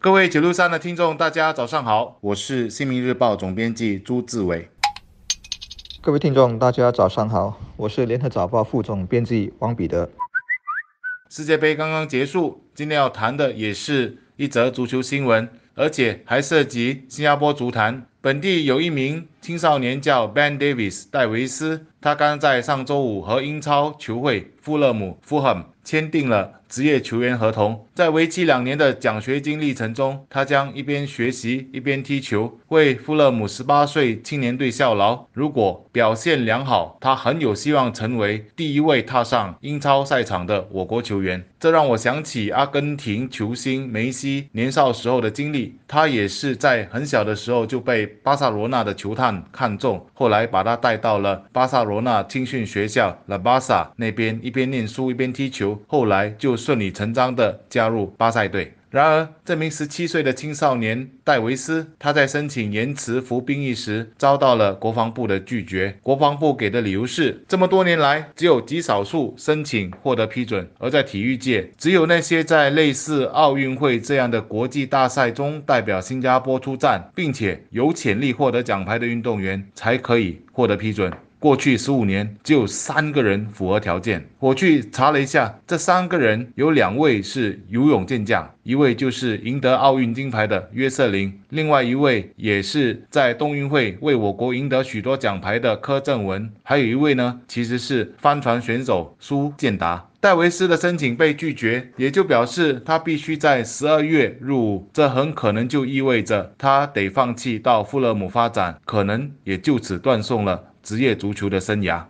各位九六三的听众，大家早上好，我是新民日报总编辑朱志伟。各位听众，大家早上好，我是联合早报副总编辑王彼得。世界杯刚刚结束，今天要谈的也是一则足球新闻，而且还涉及新加坡足坛。本地有一名青少年叫 Ben Davis 戴维斯，他刚在上周五和英超球会富勒姆 Fulham 签订了。职业球员合同，在为期两年的奖学金历程中，他将一边学习一边踢球，为富勒姆十八岁青年队效劳。如果表现良好，他很有希望成为第一位踏上英超赛场的我国球员。这让我想起阿根廷球星梅西年少时候的经历。他也是在很小的时候就被巴塞罗那的球探看中，后来把他带到了巴塞罗那青训学校拉巴萨那边，一边念书一边踢球，后来就。顺理成章的加入巴塞队。然而，这名十七岁的青少年戴维斯，他在申请延迟服兵役时遭到了国防部的拒绝。国防部给的理由是，这么多年来，只有极少数申请获得批准。而在体育界，只有那些在类似奥运会这样的国际大赛中代表新加坡出战，并且有潜力获得奖牌的运动员，才可以获得批准。过去十五年，只有三个人符合条件。我去查了一下，这三个人有两位是游泳健将，一位就是赢得奥运金牌的约瑟琳，另外一位也是在冬运会为我国赢得许多奖牌的柯正文，还有一位呢，其实是帆船选手苏建达。戴维斯的申请被拒绝，也就表示他必须在十二月入伍，这很可能就意味着他得放弃到富勒姆发展，可能也就此断送了。职业足球的生涯，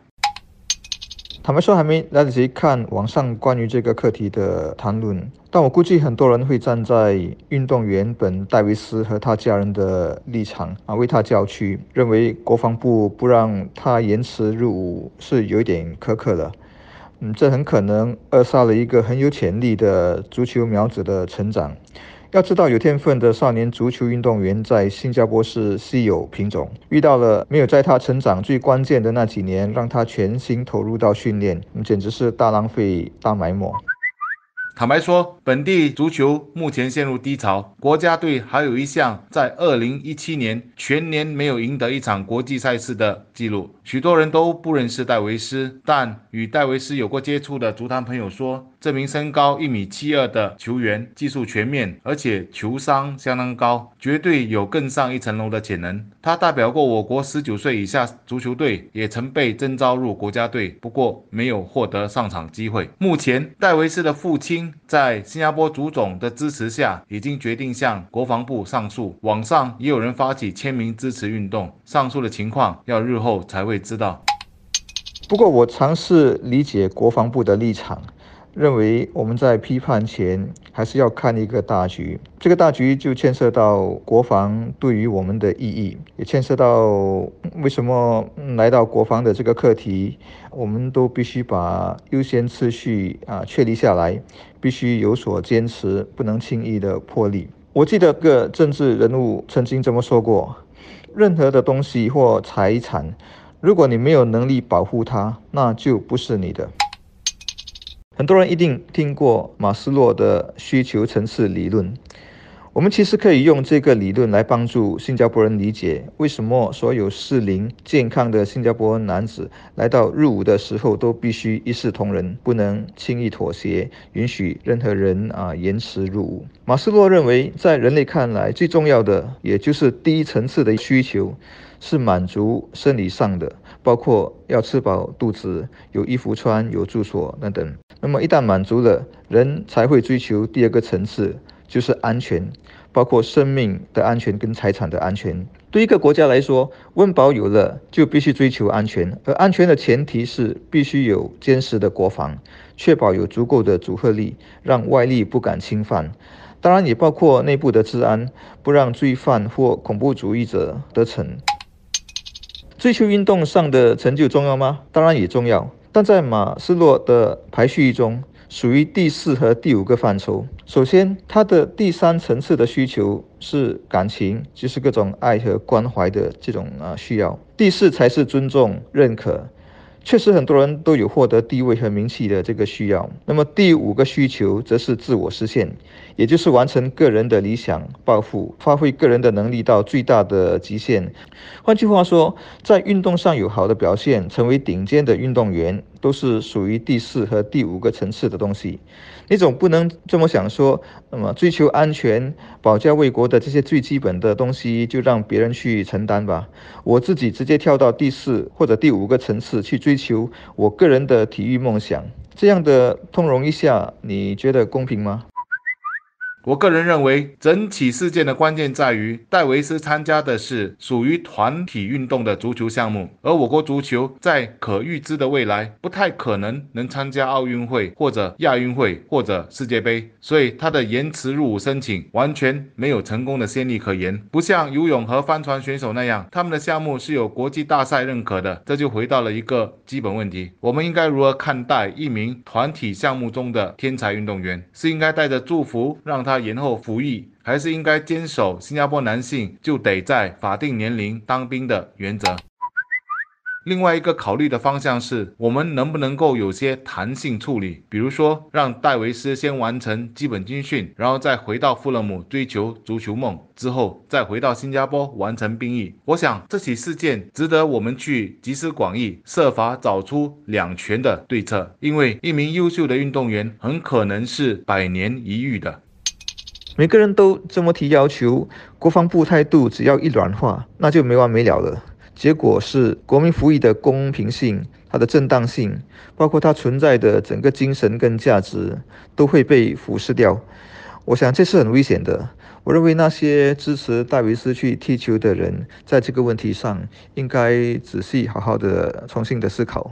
坦白说还没来得及看网上关于这个课题的谈论，但我估计很多人会站在运动员本戴维斯和他家人的立场啊，为他叫屈，认为国防部不让他延迟入伍是有一点苛刻的。嗯，这很可能扼杀了一个很有潜力的足球苗子的成长。要知道，有天分的少年足球运动员在新加坡是稀有品种。遇到了没有在他成长最关键的那几年，让他全心投入到训练，简直是大浪费、大埋没。坦白说，本地足球目前陷入低潮。国家队还有一项在二零一七年全年没有赢得一场国际赛事的记录。许多人都不认识戴维斯，但与戴维斯有过接触的足坛朋友说，这名身高一米七二的球员技术全面，而且球商相当高，绝对有更上一层楼的潜能。他代表过我国十九岁以下足球队，也曾被征召入国家队，不过没有获得上场机会。目前，戴维斯的父亲。在新加坡足总的支持下，已经决定向国防部上诉。网上也有人发起签名支持运动。上诉的情况要日后才会知道。不过，我尝试理解国防部的立场。认为我们在批判前还是要看一个大局，这个大局就牵涉到国防对于我们的意义，也牵涉到为什么来到国防的这个课题，我们都必须把优先次序啊确立下来，必须有所坚持，不能轻易的破例。我记得个政治人物曾经这么说过：任何的东西或财产，如果你没有能力保护它，那就不是你的。很多人一定听过马斯洛的需求层次理论。我们其实可以用这个理论来帮助新加坡人理解，为什么所有适龄健康的新加坡男子来到入伍的时候都必须一视同仁，不能轻易妥协，允许任何人啊延迟入伍。马斯洛认为，在人类看来，最重要的也就是第一层次的需求，是满足生理上的，包括要吃饱肚子、有衣服穿、有住所等等。那么一旦满足了，人才会追求第二个层次，就是安全，包括生命的安全跟财产的安全。对一个国家来说，温饱有了，就必须追求安全，而安全的前提是必须有坚实的国防，确保有足够的组合力，让外力不敢侵犯。当然也包括内部的治安，不让罪犯或恐怖主义者得逞。追求运动上的成就重要吗？当然也重要。但在马斯洛的排序中，属于第四和第五个范畴。首先，他的第三层次的需求是感情，就是各种爱和关怀的这种啊需要。第四才是尊重、认可。确实很多人都有获得地位和名气的这个需要。那么第五个需求则是自我实现，也就是完成个人的理想抱负，发挥个人的能力到最大的极限。换句话说，在运动上有好的表现，成为顶尖的运动员。都是属于第四和第五个层次的东西，你总不能这么想说，那么追求安全、保家卫国的这些最基本的东西就让别人去承担吧，我自己直接跳到第四或者第五个层次去追求我个人的体育梦想，这样的通融一下，你觉得公平吗？我个人认为，整起事件的关键在于戴维斯参加的是属于团体运动的足球项目，而我国足球在可预知的未来不太可能能参加奥运会或者亚运会或者世界杯，所以他的延迟入伍申请完全没有成功的先例可言。不像游泳和帆船选手那样，他们的项目是有国际大赛认可的。这就回到了一个基本问题：我们应该如何看待一名团体项目中的天才运动员？是应该带着祝福让他延后服役，还是应该坚守新加坡男性就得在法定年龄当兵的原则。另外一个考虑的方向是，我们能不能够有些弹性处理，比如说让戴维斯先完成基本军训，然后再回到富勒姆追求足球梦，之后再回到新加坡完成兵役。我想这起事件值得我们去集思广益，设法找出两全的对策，因为一名优秀的运动员很可能是百年一遇的。每个人都这么提要求，国防部态度只要一软化，那就没完没了了。结果是国民服役的公平性、它的正当性，包括它存在的整个精神跟价值，都会被腐蚀掉。我想这是很危险的。我认为那些支持戴维斯去踢球的人，在这个问题上应该仔细好好的重新的思考。